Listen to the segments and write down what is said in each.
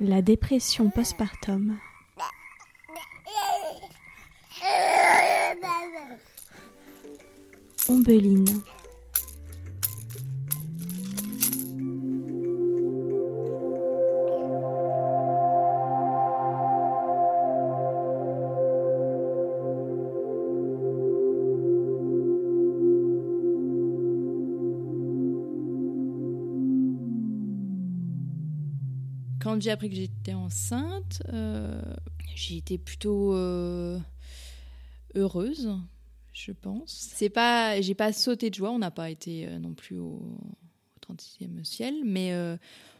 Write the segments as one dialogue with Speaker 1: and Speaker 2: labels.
Speaker 1: La dépression postpartum. Ombeline.
Speaker 2: Quand j'ai appris que j'étais enceinte, euh, j'ai été plutôt euh, heureuse, je pense. C'est pas, j'ai pas sauté de joie. On n'a pas été euh, non plus au, au 36e ciel, mais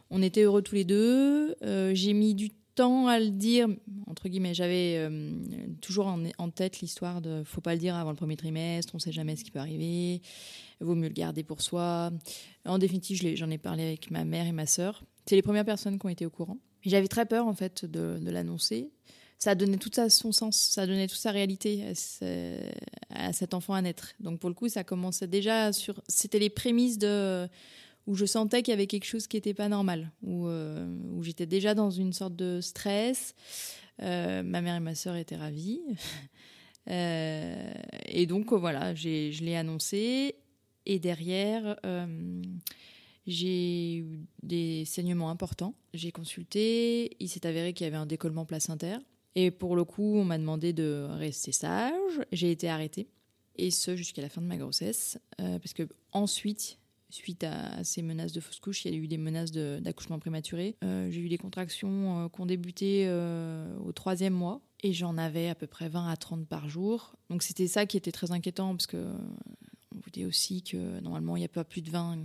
Speaker 2: on était heureux tous les deux. J'ai mis du temps à le dire, entre guillemets. J'avais toujours en, tête l'histoire de faut pas le dire avant le premier trimestre, on sait jamais ce qui peut arriver, vaut mieux le garder pour soi. En définitive, j'en ai parlé avec ma mère et ma sœur. C'est les premières personnes qui ont été au courant. J'avais très peur en fait de, l'annoncer. Ça donné tout son sens, ça donné toute sa réalité à, ce- à cet enfant à naître. Donc pour le coup, ça commençait déjà sur. C'était les prémices de où je sentais qu'il y avait quelque chose qui n'était pas normal, où, euh, où j'étais déjà dans une sorte de stress. Euh, ma mère et ma sœur étaient ravies. Euh, et donc voilà, je l'ai annoncé. Et derrière, j'ai eu des saignements importants. J'ai consulté. Il s'est avéré qu'il y avait un décollement placentaire. Et pour le coup, on m'a demandé de rester sage. J'ai été arrêtée. Et ce, jusqu'à la fin de ma grossesse. Euh, parce que ensuite, suite à ces menaces de fausse couche, il y a eu des menaces d'accouchement prématuré. Euh, j'ai eu des contractions euh, qui ont débuté au troisième mois. Et j'en avais à peu près 20 à 30 par jour. Donc c'était ça qui était très inquiétant parce que on vous dit aussi que normalement il n'y a pas plus de 20,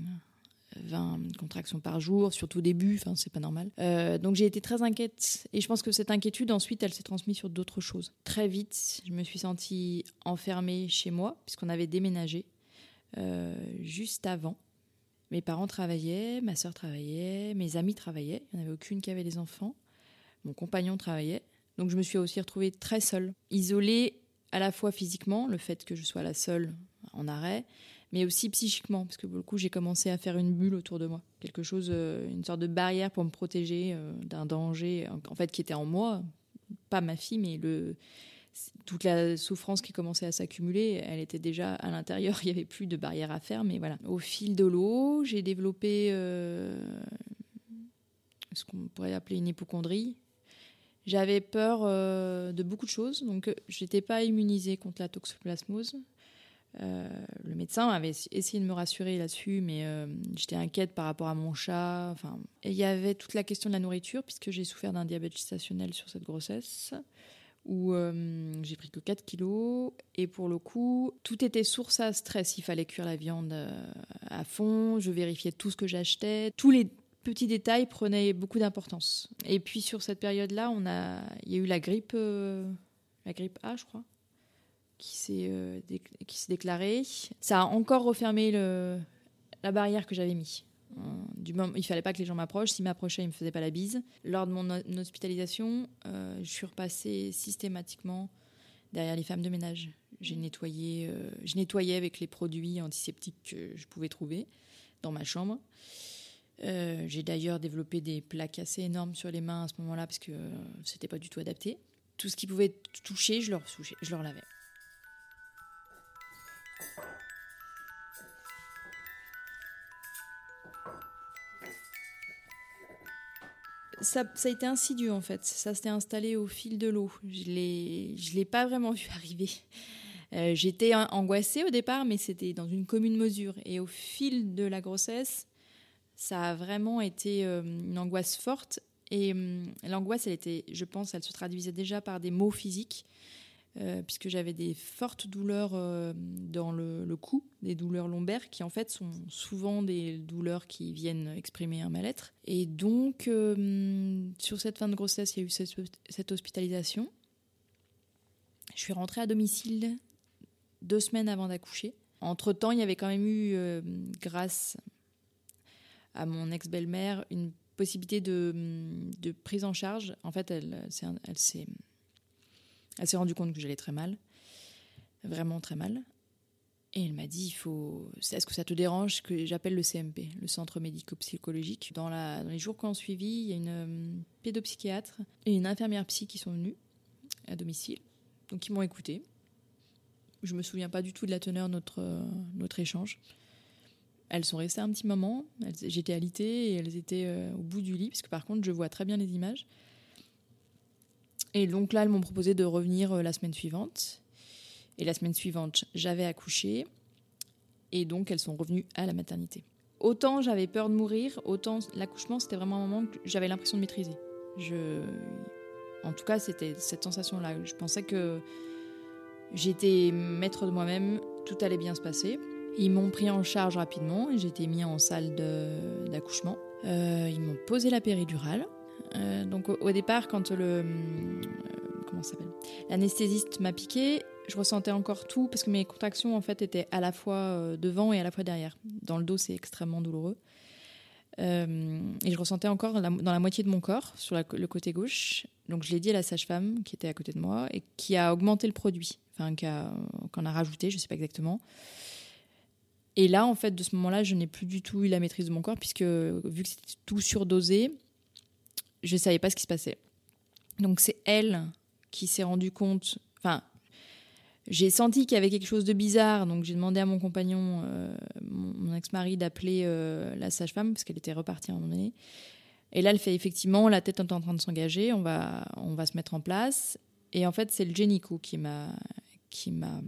Speaker 2: 20 contractions par jour, surtout au début, enfin c'est pas normal. Euh, donc j'ai été très inquiète et je pense que cette inquiétude ensuite elle s'est transmise sur d'autres choses. Très vite, je me suis sentie enfermée chez moi puisqu'on avait déménagé euh, juste avant. Mes parents travaillaient, ma sœur travaillait, mes amis travaillaient, il n'y en avait aucune qui avait des enfants. Mon compagnon travaillait. Donc je me suis aussi retrouvée très seule, isolée à la fois physiquement, le fait que je sois la seule en arrêt, mais aussi psychiquement, parce que pour le coup j'ai commencé à faire une bulle autour de moi, quelque chose, euh, une sorte de barrière pour me protéger euh, d'un danger, en fait qui était en moi, pas ma fille, mais le toute la souffrance qui commençait à s'accumuler, elle était déjà à l'intérieur, il n'y avait plus de barrière à faire, mais voilà. Au fil de l'eau, j'ai développé euh, ce qu'on pourrait appeler une hypochondrie. J'avais peur de beaucoup de choses, donc je n'étais pas immunisée contre la toxoplasmose. Euh, le médecin avait essayé de me rassurer là-dessus, mais euh, j'étais inquiète par rapport à mon chat. Enfin, il y avait toute la question de la nourriture, puisque j'ai souffert d'un diabète gestationnel sur cette grossesse où euh, j'ai pris que 4 kilos. Et pour le coup, tout était source à stress. Il fallait cuire la viande à fond. Je vérifiais tout ce que j'achetais. Tous les petits détails prenaient beaucoup d'importance. Et puis sur cette période-là, on a, il y a eu la grippe, la grippe A, je crois, qui s'est euh, déclarée. Ça a encore refermé la barrière que j'avais mis. Euh, Du moment, il fallait pas que les gens m'approchent. S'ils m'approchaient, ils me faisaient pas la bise. Lors de mon hospitalisation, euh, je suis repassée systématiquement derrière les femmes de ménage. J'ai nettoyé, euh, je nettoyais avec les produits antiseptiques que je pouvais trouver dans ma chambre. Euh, j'ai d'ailleurs développé des plaques assez énormes sur les mains à ce moment-là parce que c'était pas du tout adapté. Tout ce qui pouvait toucher, je leur, je leur lavais. Ça, ça a été insidieux en fait. Ça s'est installé au fil de l'eau. Je l'ai, je l'ai pas vraiment vu arriver. Euh, J'étais an- angoissée au départ, mais c'était dans une commune mesure. Et au fil de la grossesse, ça a vraiment été euh, une angoisse forte. Et hum, l'angoisse, elle était, je pense, elle se traduisait déjà par des maux physiques, euh, puisque j'avais des fortes douleurs euh, dans le, cou, des douleurs lombaires, qui en fait sont souvent des douleurs qui viennent exprimer un mal-être. Et donc, euh, sur cette fin de grossesse, il y a eu cette, hospitalisation. Je suis rentrée à domicile deux semaines avant d'accoucher. Entre-temps, il y avait quand même eu, grâce à mon ex-belle-mère, une possibilité de, de prise en charge. En fait, elle, elle s'est elle s'est rendue compte que j'allais très mal. vraiment très mal. Et elle m'a dit, il faut, est-ce que ça te dérange que j'appelle le CMP, le centre médico-psychologique? Dans, les jours qui ont suivi, il y a une euh, pédopsychiatre et une infirmière psy qui sont venues à domicile, donc ils m'ont écouté. Je me souviens pas du tout de la teneur de notre, euh, échange. Elles sont restées un petit moment. J'étais alitée et elles étaient euh, au bout du lit, parce que par contre, je vois très bien les images. Et donc là, elles m'ont proposé de revenir la semaine suivante. Et la semaine suivante, j'avais accouché. Et donc, elles sont revenues à la maternité. Autant j'avais peur de mourir, autant l'accouchement, c'était vraiment un moment que j'avais l'impression de maîtriser. Je... En tout cas, c'était cette sensation-là. Je pensais que j'étais maître de moi-même, tout allait bien se passer. Ils m'ont pris en charge rapidement j'ai été mis en salle d'accouchement. Euh, ils m'ont posé la péridurale. Euh, donc au, départ, quand le euh, comment s'appelle? L'anesthésiste m'a piqué, je ressentais encore tout parce que mes contractions en fait étaient à la fois euh, devant et à la fois derrière. Dans le dos, c'est extrêmement douloureux. Et je ressentais encore dans la moitié de mon corps, sur le côté gauche. Donc je l'ai dit à la sage-femme qui était à côté de moi et qui a augmenté le produit, enfin a, a, rajouté, je ne sais pas exactement. Et là, en fait, de ce moment-là, je n'ai plus du tout eu la maîtrise de mon corps puisque vu que c'était tout surdosé, je ne savais pas ce qui se passait. Donc c'est elle qui s'est rendue compte, enfin j'ai senti qu'il y avait quelque chose de bizarre, donc j'ai demandé à mon compagnon, euh, mon, ex-mari, d'appeler euh, la sage-femme parce qu'elle était repartie à un moment donné. Et là, elle fait effectivement, la tête est en train de s'engager, on va, on va se mettre en place. Et en fait, c'est le génico qui m'a qui m'a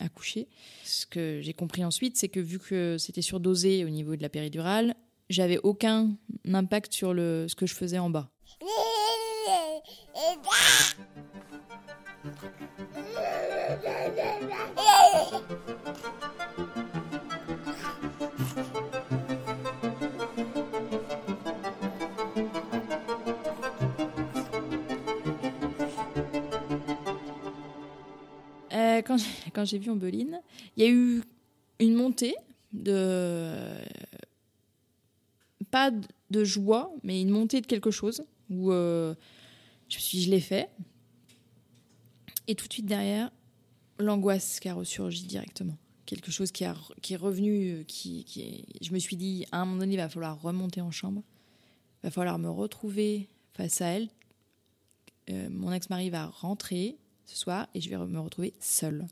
Speaker 2: accouché. Ce que j'ai compris ensuite, c'est que vu que c'était surdosé au niveau de la péridurale, j'avais aucun impact sur le, ce que je faisais en bas. Euh, quand j'ai vu Ombeline, il y a eu une montée de pas de joie, mais une montée de quelque chose où euh, je me suis, je l'ai fait, et tout de suite derrière, l'angoisse qui a ressurgi directement. Quelque chose qui, est revenu, qui, qui je me suis dit, à un moment donné, il va falloir remonter en chambre. Il va falloir me retrouver face à elle. Euh, mon ex-mari va rentrer ce soir et je vais me retrouver seule.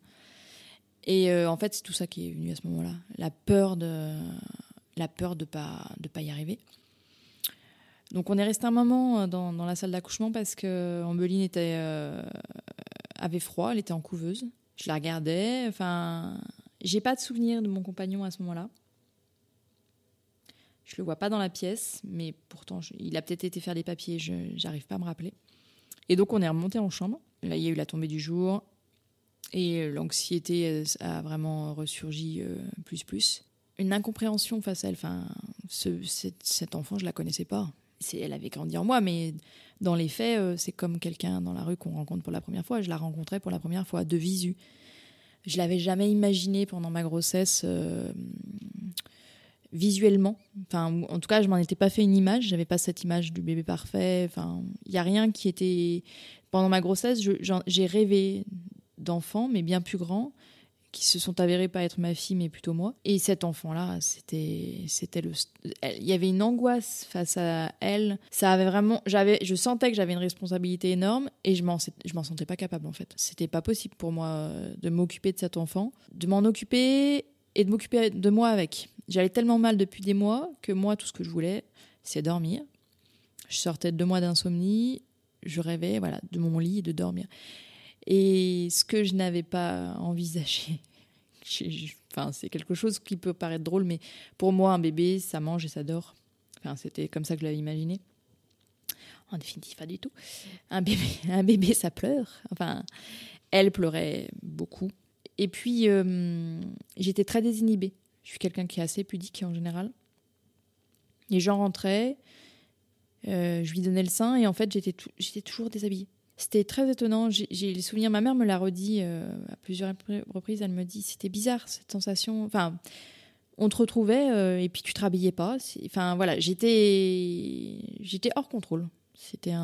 Speaker 2: Et euh, en fait, c'est tout ça qui est venu à ce moment-là. La peur de la peur de pas de pas y arriver. Donc on est resté un moment dans, dans la salle d'accouchement parce que Ambeline était euh, avait froid, elle était en couveuse. Je la regardais. Enfin, j'ai pas de souvenir de mon compagnon à ce moment-là. Je le vois pas dans la pièce, mais pourtant, il a peut-être été faire des papiers, je j'arrive pas à me rappeler. Et donc, on est remonté en chambre. Là, il y a eu la tombée du jour. Et l'anxiété euh, a vraiment ressurgi euh, plus plus. Une incompréhension face à elle. Enfin, enfant, je la connaissais pas. Elle avait grandi en moi, mais dans les faits, euh, c'est comme quelqu'un dans la rue qu'on rencontre pour la première fois. Je la rencontrais pour la première fois, de visu. Je l'avais jamais imaginé pendant ma grossesse euh, visuellement. Enfin, en tout cas, je m'en étais pas fait une image. J'avais pas cette image du bébé parfait. Enfin, il y a rien qui était. Pendant ma grossesse, j'ai rêvé d'enfants, mais bien plus grands qui se sont avérés pas être ma fille mais plutôt moi. Et cet enfant là c'était c'était le il y avait une angoisse face à elle. Ça avait vraiment j'avais je sentais que j'avais une responsabilité énorme et je m'en je m'en sentais pas capable en fait. C'était pas possible pour moi euh, de m'occuper de cet enfant de m'en occuper et de m'occuper de moi avec. J'allais tellement mal depuis des mois que moi tout ce que je voulais c'est dormir. Je sortais de deux mois d'insomnie je rêvais voilà de mon lit et de dormir et ce que je n'avais pas envisagé, enfin, c'est quelque chose qui peut paraître drôle, mais pour moi, un bébé, ça mange et ça dort. Enfin, c'était comme ça que je l'avais imaginé. En définitive, pas du tout. Un bébé, un bébé, ça pleure. Enfin, elle pleurait beaucoup. Et puis, euh, j'étais très désinhibée. Je suis quelqu'un qui est assez pudique en général. Les gens rentraient, euh, je lui donnais le sein et en fait, j'étais, j'étais toujours déshabillée. C'était très étonnant. J'ai le souvenir, ma mère me l'a redit euh, à plusieurs reprises. Elle me dit c'était bizarre cette sensation. Enfin, on te retrouvait euh, et puis tu te rhabillais pas. Enfin voilà, j'étais j'étais hors contrôle. C'était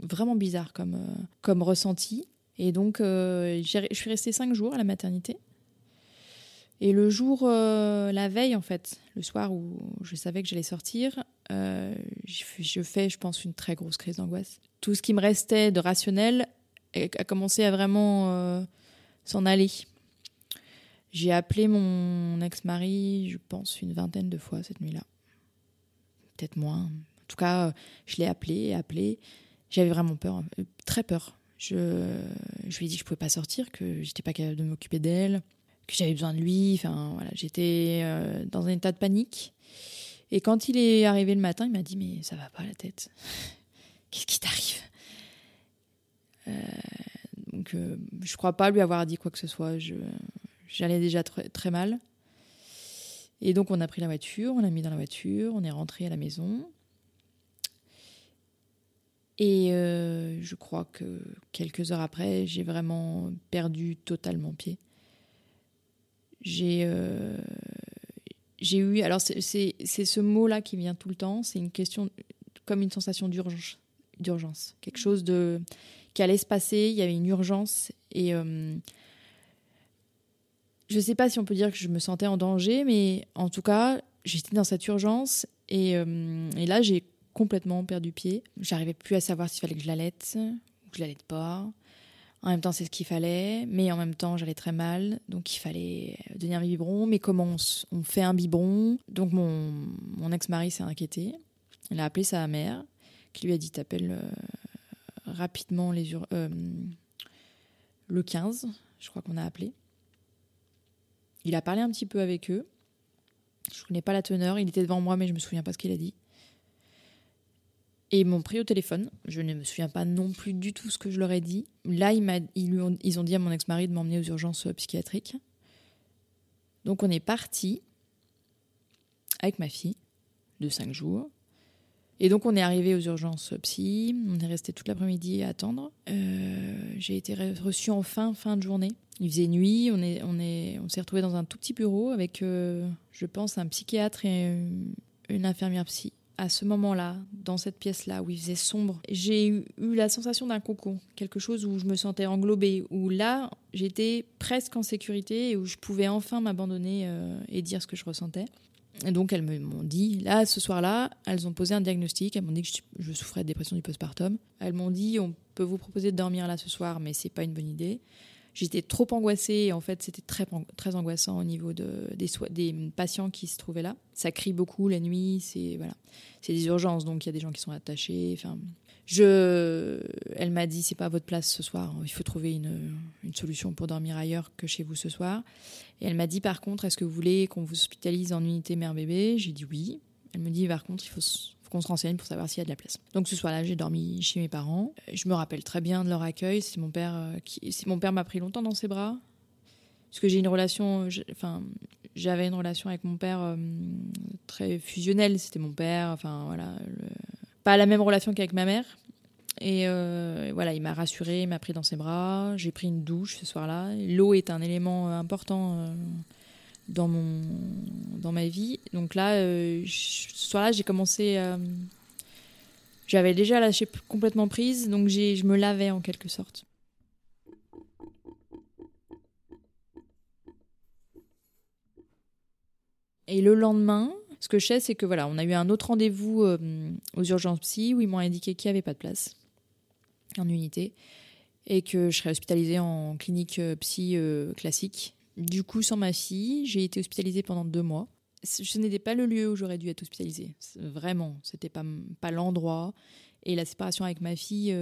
Speaker 2: vraiment bizarre comme euh, comme ressenti. Et donc, je suis restée cinq jours à la maternité. Et le jour, la veille, en fait, le soir où je savais que j'allais sortir, je fais, je pense, une très grosse crise d'angoisse. Tout ce qui me restait de rationnel a commencé à vraiment s'en aller. J'ai appelé mon ex-mari, je pense, une vingtaine de fois cette nuit-là. Peut-être moins. En tout cas, je l'ai appelé, appelé. J'avais vraiment peur, euh, très peur. Je, lui ai dit que je pouvais pas sortir, que j'étais pas capable de m'occuper d'elle, que j'avais besoin de lui. Enfin, voilà, j'étais euh, dans un état de panique. Et quand il est arrivé le matin, il m'a dit Mais ça va pas la tête. Qu'est-ce qui t'arrive? Euh, Donc, je crois pas lui avoir dit quoi que ce soit. J'allais déjà très, mal. Et donc on a pris la voiture, on l'a mis dans la voiture, on est rentré à la maison. Et euh, je crois que quelques heures après, j'ai vraiment perdu totalement pied. J'ai euh, eu, alors c'est ce mot-là qui vient tout le temps, c'est une question comme une sensation d'urgence, d'urgence, quelque chose de qui allait se passer, il y avait une urgence et euh, je ne sais pas si on peut dire que je me sentais en danger, mais en tout cas, j'étais dans cette urgence et, euh, là, j'ai complètement perdu pied. J'arrivais plus à savoir s'il fallait que je l'allaite ou que je l'allaite pas. En même temps, c'est ce qu'il fallait, mais en même temps, j'allais très mal, donc il fallait donner un biberon. Mais comment on, fait un biberon? Donc mon, ex-mari s'est inquiété. Il a appelé sa mère, qui lui a dit t'appelles euh, rapidement les euh, le 15, je crois qu'on a appelé. Il a parlé un petit peu avec eux. Je ne connais pas la teneur. Il était devant moi, mais je me souviens pas ce qu'il a dit. Et ils m'ont pris au téléphone. Je ne me souviens pas non plus du tout ce que je leur ai dit. Là, ils, ont, ils ont dit à mon ex-mari de m'emmener aux urgences euh, psychiatriques. Donc on est parti avec ma fille de 5 jours. Et donc on est arrivé aux urgences psy, on est resté toute l'après-midi à attendre. Euh, j'ai été reçue en fin, fin de journée. Il faisait nuit, on est, on est, on s'est retrouvé dans un tout petit bureau avec, euh, je pense, un psychiatre et une infirmière psy. À ce moment-là, dans cette pièce-là où il faisait sombre, j'ai eu, la sensation d'un cocon, quelque chose où je me sentais englobée, où là, j'étais presque en sécurité et où je pouvais enfin m'abandonner euh, et dire ce que je ressentais. Et donc, elles m'ont dit, là, ce soir-là, elles ont posé un diagnostic. Elles m'ont dit que je, souffrais de dépression du postpartum. Elles m'ont dit, on peut vous proposer de dormir là ce soir, mais c'est pas une bonne idée. J'étais trop angoissée et en fait, c'était très, très angoissant au niveau de, des, patients qui se trouvaient là. Ça crie beaucoup la nuit, c'est voilà, c'est des urgences, donc il y a des gens qui sont attachés. Enfin, je, elle m'a dit c'est pas votre place ce soir. Il faut trouver une, une solution pour dormir ailleurs que chez vous ce soir. Et elle m'a dit par contre est-ce que vous voulez qu'on vous hospitalise en unité mère bébé J'ai dit oui. Elle me dit par contre il faut, qu'on se renseigne pour savoir s'il y a de la place. Donc ce soir-là j'ai dormi chez mes parents. Je me rappelle très bien de leur accueil. C'est mon père euh, qui, mon père m'a pris longtemps dans ses bras parce que j'ai une relation, enfin j'avais une relation avec mon père euh, très fusionnelle. C'était mon père, enfin voilà. Pas la même relation qu'avec ma mère. Euh, et voilà, il m'a rassuré, il m'a pris dans ses bras. J'ai pris une douche ce soir-là. L'eau est un élément euh, important euh, dans, mon, dans ma vie. Donc là, ce soir-là, j'ai commencé. J'avais déjà lâché complètement prise, donc je me lavais en quelque sorte. Et le lendemain, ce que je sais, c'est que voilà, on a eu un autre rendez-vous euh, aux urgences psy où ils m'ont indiqué qu'il n'y avait pas de place en unité et que je serais hospitalisée en clinique euh, psy euh, classique. Du coup, sans ma fille, j'ai été hospitalisée pendant deux mois. Ce n'était pas le lieu où j'aurais dû être hospitalisée. Vraiment, c'était pas pas l'endroit. Et la séparation avec ma fille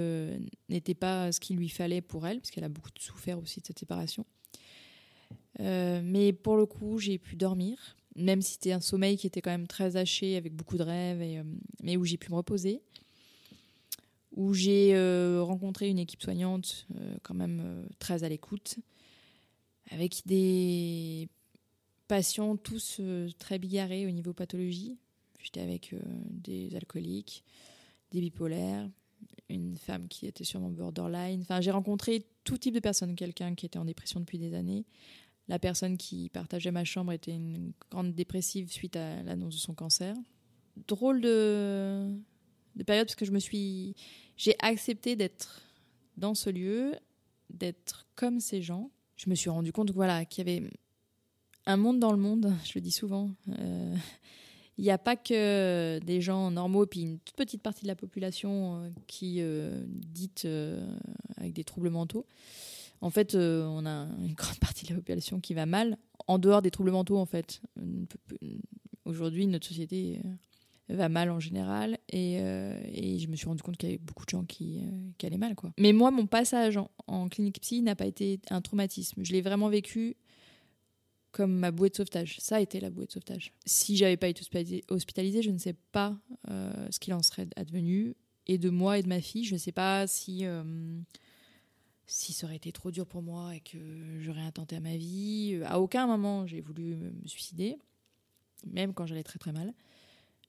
Speaker 2: n'était pas ce qu'il lui fallait pour elle, parce qu'elle a beaucoup souffert aussi de cette séparation. mais pour le coup, j'ai pu dormir même si c'était un sommeil qui était quand même très haché, avec beaucoup de rêves, et, euh, mais où j'ai pu me reposer, où j'ai euh, rencontré une équipe soignante euh, quand même très à l'écoute, avec des patients tous très bigarrés au niveau pathologie. J'étais avec des alcooliques, des bipolaires, une femme qui était sur mon borderline. Enfin, j'ai rencontré tout type de personnes, quelqu'un qui était en dépression depuis des années, la personne qui partageait ma chambre était une grande dépressive suite à l'annonce de son cancer. Drôle de, période parce que je me suis, j'ai accepté d'être dans ce lieu d'être comme ces gens, je me suis rendu compte voilà, qu'il y avait un monde dans le monde, je le dis souvent. Euh, il n'y a pas que des gens normaux, puis une toute petite partie de la population euh, qui euh, dite avec des troubles mentaux. En fait, on a une grande partie de la population qui va mal, en dehors des troubles mentaux, en fait. Aujourd'hui, notre société va mal en général, et, je me suis rendu compte qu'il y avait beaucoup de gens qui, allaient mal. Quoi. Mais moi, mon passage en, clinique psy n'a pas été un traumatisme. Je l'ai vraiment vécu comme ma bouée de sauvetage. Ça a été la bouée de sauvetage. Si j'avais pas été hospitalisée, je ne sais pas euh, ce qu'il en serait advenu. Et de moi et de ma fille, je ne sais pas si, euh, si ça aurait été trop dur pour moi et que j'aurais intenté à ma vie. À aucun moment, j'ai voulu me suicider, même quand j'allais très très mal.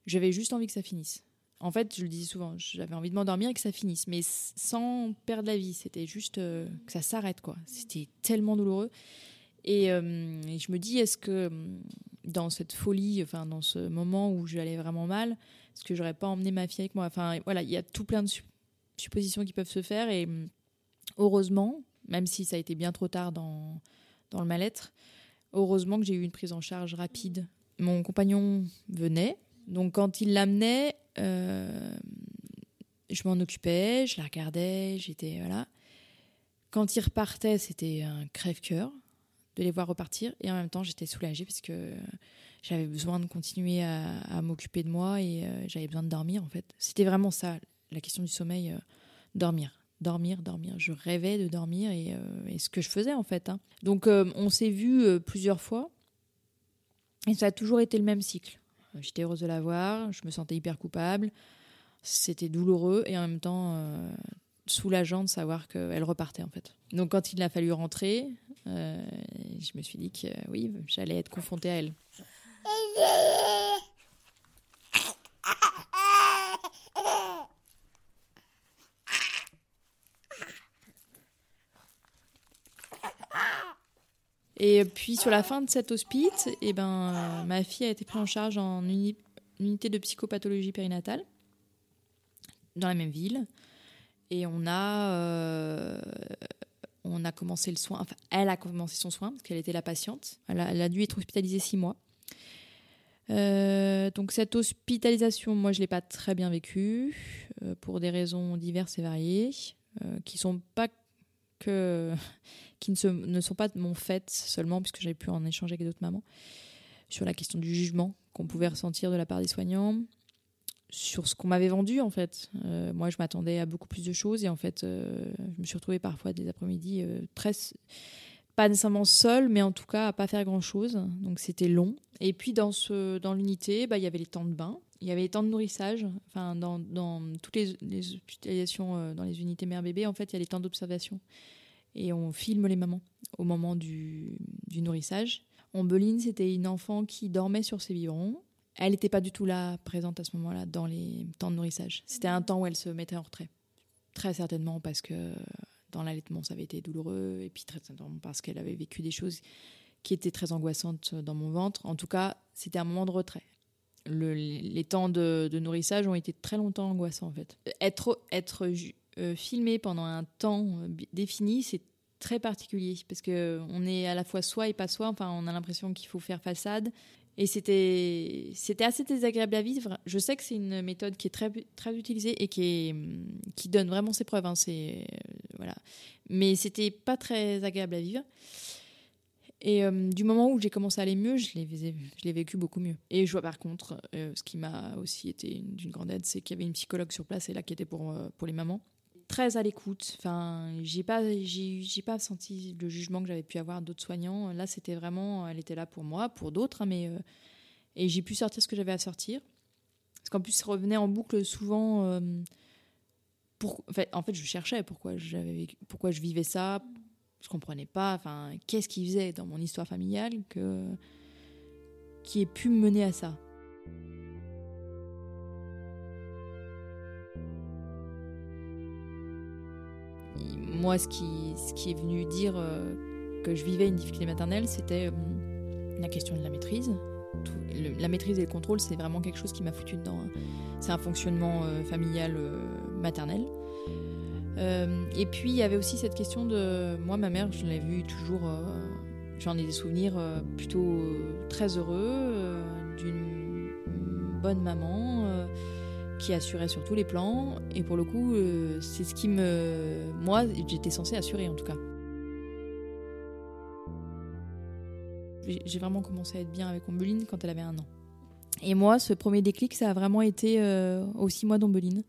Speaker 2: J'avais juste envie que ça finisse. En fait, je le disais souvent, j'avais envie de m'endormir et que ça finisse, mais sans perdre la vie. C'était juste euh, que ça s'arrête, quoi. C'était tellement douloureux. Euh, et, je me dis, est-ce que dans cette folie, enfin dans ce moment où j'allais vraiment mal, est-ce que j'aurais pas emmené ma fille avec moi? Enfin voilà, il y a tout plein de suppositions qui peuvent se faire et heureusement, même si ça a été bien trop tard dans, dans le mal-être, heureusement que j'ai eu une prise en charge rapide. Mon compagnon venait, donc quand il l'amenait, euh, je m'en occupais, je la regardais, j'étais voilà. Quand il repartait, c'était un crève-cœur de les voir repartir. Et en même temps, j'étais soulagée parce que j'avais besoin de continuer à, m'occuper de moi et euh, j'avais besoin de dormir en fait. C'était vraiment ça, la question du sommeil, euh, dormir. Dormir, dormir. Je rêvais de dormir et, ce que je faisais en fait. Hein. Donc on s'est vu plusieurs fois et ça a toujours été le même cycle. J'étais heureuse de la voir, je me sentais hyper coupable, c'était douloureux et en même temps soulageant de savoir qu'elle repartait en fait. Donc quand il a fallu rentrer, euh, je me suis dit que oui, j'allais être confrontée à elle. Et puis sur la fin de cet hospice, eh ben, ma fille a été prise en charge en unité de psychopathologie périnatale dans la même ville. Et on a, euh, on a commencé le soin. Enfin, elle a commencé son soin parce qu'elle était la patiente. Elle a, dû être hospitalisée six mois. Euh, donc cette hospitalisation, moi, je l'ai pas très bien vécue euh, pour des raisons diverses et variées, qui sont pas qui ne, sont pas de mon fait seulement, puisque j'avais pu en échanger avec d'autres mamans sur la question du jugement qu'on pouvait ressentir de la part des soignants, sur ce qu'on m'avait vendu en fait. Euh, moi, je m'attendais à beaucoup plus de choses et en fait, euh, je me suis retrouvée parfois des après-midi euh, très pas nécessairement seule, mais en tout cas à pas faire grand chose. Donc c'était long. Et puis dans l'unité, bah, il y avait les temps de bain, il y avait les temps de nourrissage. Enfin, dans, dans toutes les, les hospitalisations dans les unités mère-bébé, en fait, il y a les temps d'observation et on filme les mamans au moment du, du nourrissage. Ombeline, c'était une enfant qui dormait sur ses biberons elle n'était pas du tout là, présente à ce moment-là, dans les temps de nourrissage. C'était un temps où elle se mettait en retrait. Très certainement parce que dans l'allaitement, ça avait été douloureux, et puis très certainement parce qu'elle avait vécu des choses qui étaient très angoissantes dans mon ventre. En tout cas, c'était un moment de retrait. Les temps de, nourrissage ont été très longtemps angoissants, en fait. Être, euh, filmé pendant un temps euh, défini, c'est très particulier parce que on est à la fois soi et pas soi. Enfin, on a l'impression qu'il faut faire façade et c'était, assez désagréable à vivre. Je sais que c'est une méthode qui est très, utilisée et qui, est, qui donne vraiment ses preuves. Hein. Euh. Mais c'était pas très agréable à vivre. Et euh, du moment où j'ai commencé à aller mieux, je l'ai, vécu beaucoup mieux. Et je vois par contre, euh, ce qui m'a aussi été d'une grande aide, c'est qu'il y avait une psychologue sur place et là qui était pour, pour les mamans très à l'écoute. Enfin, j'ai pas, j'ai, pas senti le jugement que j'avais pu avoir d'autres soignants. Là, c'était vraiment, elle était là pour moi, pour d'autres, hein, mais euh, et j'ai pu sortir ce que j'avais à sortir. Parce qu'en plus, ça revenait en boucle souvent. Euh, en fait, je cherchais pourquoi j'avais, pourquoi je vivais ça. Je comprenais pas. Enfin, qu'est-ce qui faisait dans mon histoire familiale que qui ait pu me mener à ça. moi, ce qui, ce qui est venu dire euh, que je vivais une difficulté maternelle, c'était euh, la question de la maîtrise. la maîtrise et le contrôle, c'est vraiment quelque chose qui m'a foutu dedans. Hein. C'est un fonctionnement euh, familial maternel. Et puis il y avait aussi cette question de moi, ma mère, je l'ai vue toujours. J'en ai des souvenirs plutôt très heureux d'une bonne maman qui assurait sur tous les plans. Et pour le coup, c'est ce qui me. Moi, j'étais censée assurer en tout cas. J'ai vraiment commencé à être bien avec Ombeline quand elle avait un an. Et moi, ce premier déclic, ça a vraiment été euh, au six mois d'Ombeline.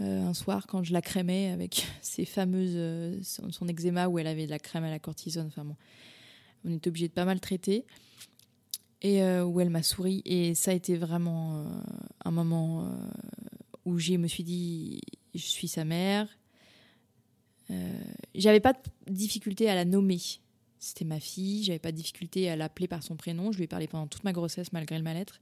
Speaker 2: Euh, un soir, quand je la crémais avec ses fameuses. Euh, son, eczéma où elle avait de la crème à la cortisone. Enfin bon, on était obligé de pas mal traiter. Et où elle m'a souri. Et ça a été vraiment un moment où je me suis dit je suis sa mère. J'avais pas de difficulté à la nommer c'était ma fille, j'avais pas de difficulté à l'appeler par son prénom, je lui ai parlé pendant toute ma grossesse malgré le mal-être.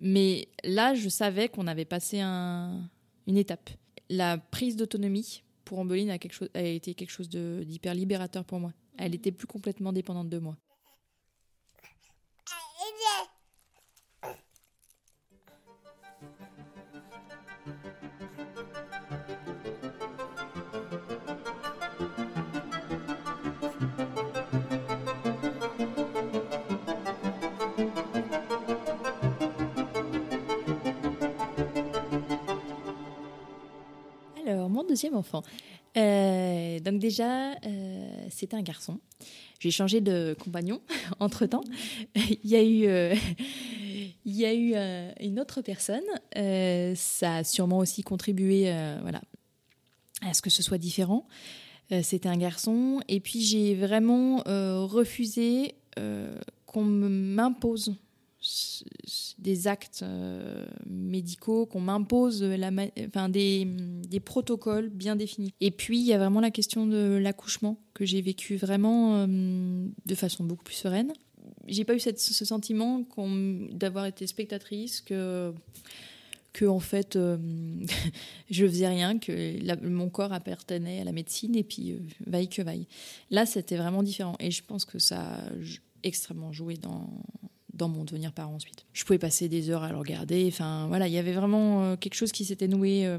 Speaker 2: Mais là, je savais qu'on avait passé un, une étape. La prise d'autonomie pour Ambeline a, quelque chose, a été quelque chose d'hyper libérateur pour moi. Elle était plus complètement dépendante de moi. Deuxième enfant. Euh, donc déjà, euh, c'était un garçon. J'ai changé de compagnon entre temps. il y a eu, euh, il y a eu une autre personne. ça a sûrement aussi contribué, voilà, à ce que ce soit différent. c'était un garçon. Et puis j'ai vraiment refusé qu'on m'impose des actes euh, médicaux, qu'on m'impose enfin des, protocoles bien définis. Et puis il y a vraiment la question de l'accouchement que j'ai vécu vraiment euh, de façon beaucoup plus sereine. J'ai pas eu ce sentiment d'avoir été spectatrice que que en fait euh, je faisais rien, que mon corps appartenait à la médecine et puis vaille que vaille. Là, c'était vraiment différent et je pense que ça a extrêmement joué dans dans mon devenir parent ensuite. Je pouvais passer des heures à le regarder. Enfin, voilà, il y avait vraiment euh, quelque chose qui s'était noué euh,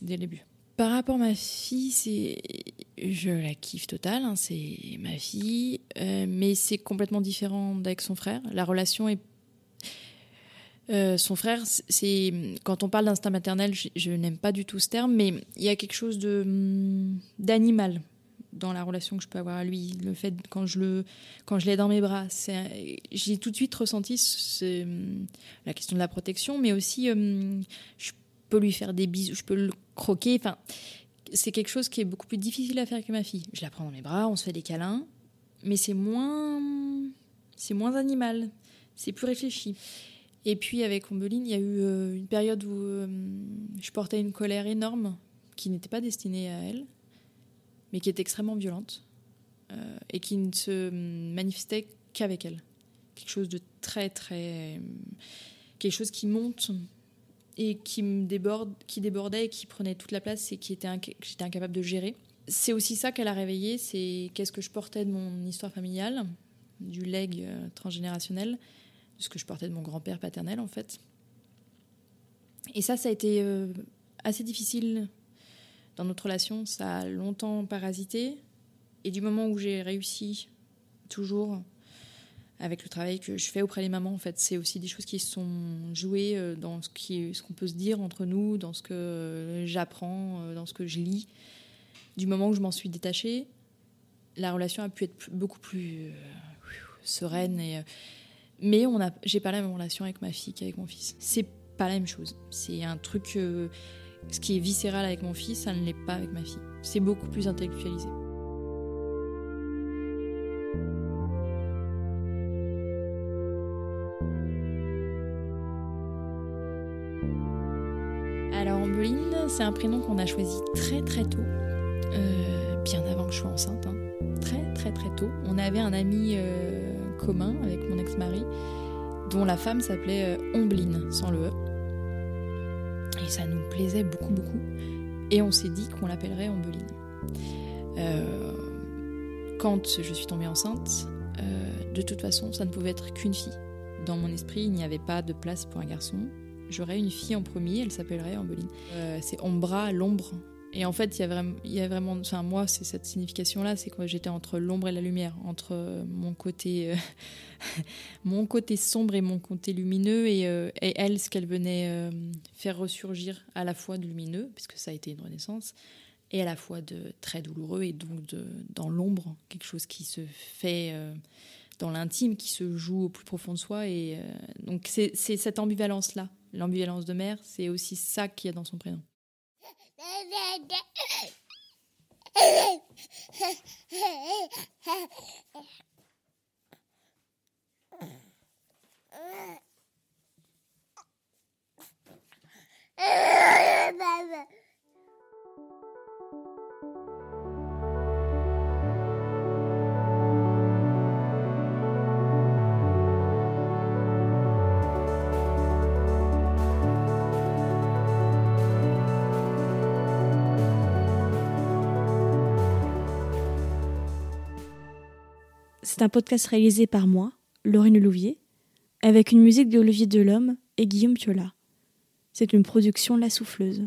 Speaker 2: dès le début. Par rapport à ma fille, c'est, je la kiffe totale. Hein, c'est ma fille, euh, mais c'est complètement différent d'avec son frère. La relation est son frère, c'est quand on parle d'instinct maternel, je, je n'aime pas du tout ce terme, mais il y a quelque chose de hum, d'animal dans la relation que je peux avoir à lui. Le fait quand je le quand je l'ai dans mes bras, j'ai tout de suite ressenti hum, la question de la protection, mais aussi hum, je peux lui faire des bisous, je peux le croquer. Enfin, c'est quelque chose qui est beaucoup plus difficile à faire avec ma fille. Je la prends dans mes bras, on se fait des câlins, mais c'est moins c'est moins animal, c'est plus réfléchi. Et puis avec Ombeline, il y a eu euh, une période où hum, je portais une colère énorme qui n'était pas destinée à elle mais qui est extrêmement violente euh, et qui ne se manifestait qu'avec elle. Quelque chose de très, très. quelque chose qui monte et qui déborde, qui débordait et qui prenait toute la place et qui était j'étais incapable de gérer. C'est aussi ça qu'elle a réveillé, c'est qu'est-ce que je portais de mon histoire familiale, du leg euh, transgénérationnel, de ce que je portais de mon grand-père paternel en fait. Et ça, ça a été euh, assez difficile dans notre relation, ça a longtemps parasité. Et du moment où j'ai réussi, toujours, avec le travail que je fais auprès des mamans, en fait, c'est aussi des choses qui sont jouées euh, dans ce qu'on peut se dire entre nous, dans ce que j'apprends, euh, dans ce que je lis. Du moment où je m'en suis détachée, la relation a pu être beaucoup plus euh, sereine. Mais on a, j'ai pas la même relation avec ma fille qu'avec mon fils. C'est pas la même chose. C'est un truc ce qui est viscéral avec mon fils, ça ne l'est pas avec ma fille. C'est beaucoup plus intellectualisé. Alors Ambeline, c'est un prénom qu'on a choisi très très tôt, euh, bien avant que je sois enceinte, hein. très très très tôt. On avait un ami euh, commun avec mon ex-mari, dont la femme s'appelait euh, Ombline, sans le E. Et ça nous plaisait beaucoup, beaucoup. Et on s'est dit qu'on l'appellerait Ombeline. Euh, quand je suis tombée enceinte, euh, de toute façon, ça ne pouvait être qu'une fille. Dans mon esprit, il n'y avait pas de place pour un garçon. J'aurais une fille en premier, elle s'appellerait Ombeline. Euh, c'est Ombra, l'ombre, Et en fait, il y a vraiment, enfin, moi, c'est cette signification-là, c'est que j'étais entre l'ombre et la lumière, entre mon côté, mon côté sombre et mon côté lumineux, et, et elle, ce qu'elle venait faire ressurgir à la fois de lumineux, puisque ça a été une renaissance, et à la fois de très douloureux, et donc dans l'ombre, quelque chose qui se fait dans l'intime, qui se joue au plus profond de soi. Et donc, c'est cette ambivalence-là, l'ambivalence de mère, c'est aussi ça qu'il y a dans son prénom. Bye-bye.
Speaker 1: C'est un podcast réalisé par moi, Laurine Louvier, avec une musique d'Olivier Delhomme et Guillaume Piola. C'est une production La Souffleuse.